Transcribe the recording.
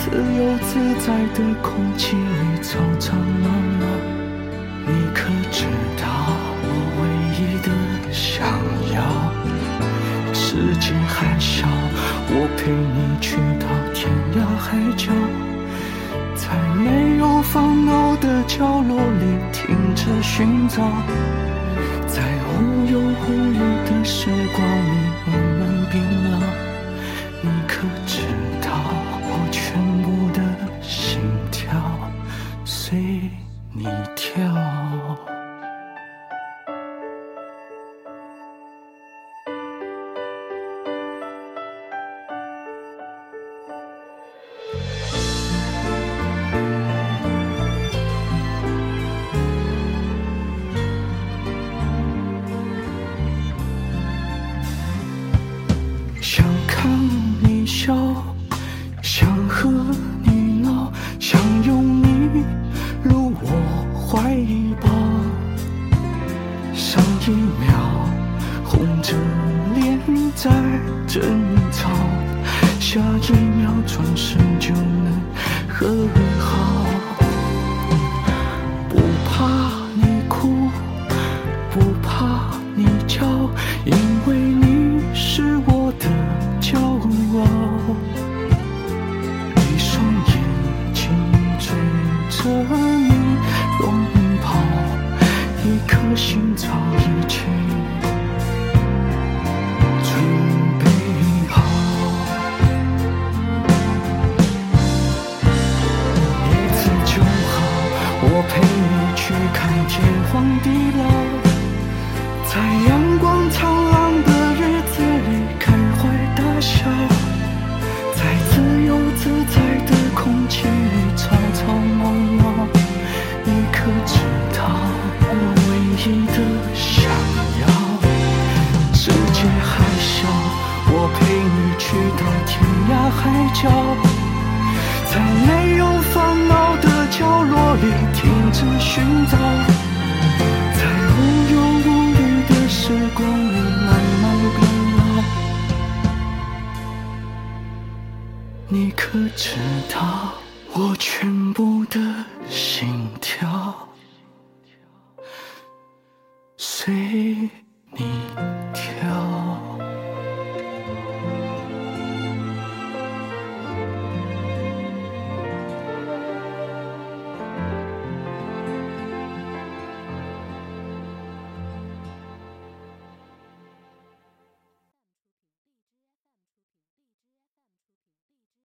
自由自在的空气里吵吵闹闹。你可知道我唯一的想要？世界还小，我陪你去到天涯海角。在没有烦恼的角落里停止寻找，在无忧无虑的时光里慢慢变老。你可知怀抱。上一秒红着脸在争吵，下一秒转身就能和好。心早已经准备好。一次就好，我陪你去看天荒地老，在阳去到天涯海角。在没有烦恼的角落里停止寻找，在无忧无虑的时光里慢慢变老。你可知道我全部的心跳随你